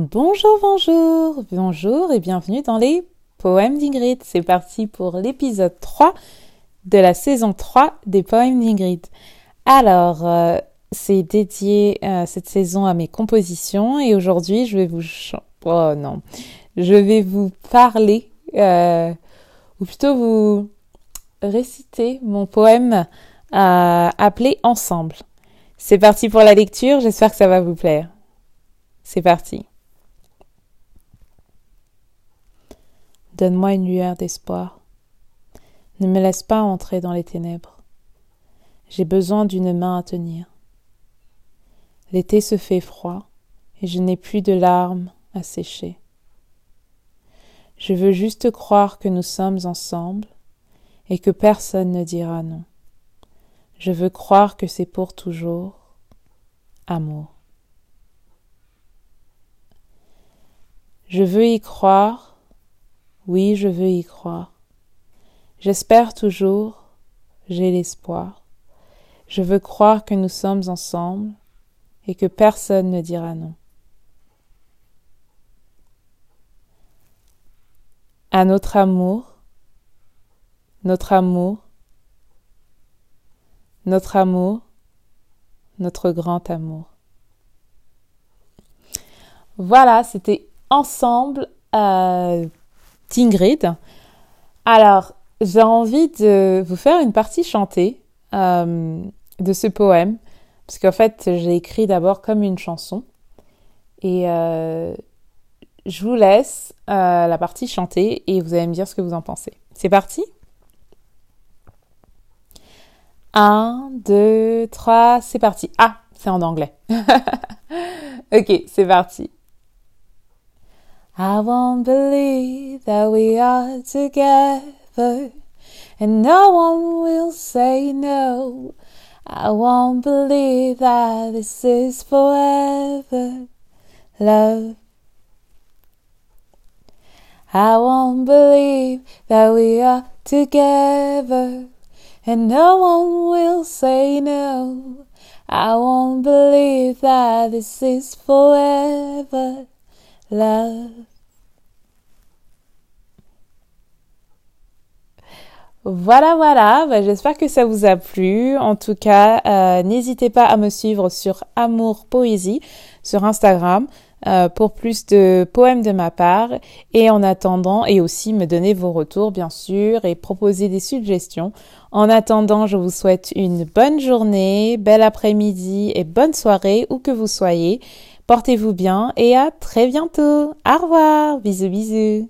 Bonjour, bonjour, bonjour et bienvenue dans les poèmes d'Ingrid. C'est parti pour l'épisode 3 de la saison 3 des poèmes d'Ingrid. Alors, euh, c'est dédié euh, cette saison à mes compositions et aujourd'hui je vais vous... Oh je vais vous parler, euh, ou plutôt vous réciter mon poème appelé Ensemble. C'est parti pour la lecture, j'espère que ça va vous plaire. C'est parti. Donne-moi une lueur d'espoir. Ne me laisse pas entrer dans les ténèbres. J'ai besoin d'une main à tenir. L'été se fait froid et je n'ai plus de larmes à sécher. Je veux juste croire que nous sommes ensemble et que personne ne dira non. Je veux croire que c'est pour toujours. Amour. Je veux y croire oui, je veux y croire. J'espère toujours, j'ai l'espoir. Je veux croire que nous sommes ensemble et que personne ne dira non. À notre amour, notre amour, notre amour, notre grand amour. Voilà, c'était ensemble. Euh, Tingrid. Alors, j'ai envie de vous faire une partie chantée euh, de ce poème, parce qu'en fait, j'ai écrit d'abord comme une chanson. Et euh, je vous laisse euh, la partie chantée et vous allez me dire ce que vous en pensez. C'est parti? Un, deux, trois, c'est parti. Ah, c'est en anglais. ok, c'est parti. I won't believe that we are together and no one will say no. I won't believe that this is forever love. I won't believe that we are together and no one will say no. I won't believe that this is forever Voilà, voilà, bah, j'espère que ça vous a plu. En tout cas, euh, n'hésitez pas à me suivre sur Amour Poésie sur Instagram euh, pour plus de poèmes de ma part. Et en attendant, et aussi me donner vos retours, bien sûr, et proposer des suggestions. En attendant, je vous souhaite une bonne journée, bel après-midi et bonne soirée où que vous soyez. Portez-vous bien et à très bientôt. Au revoir. Bisous bisous.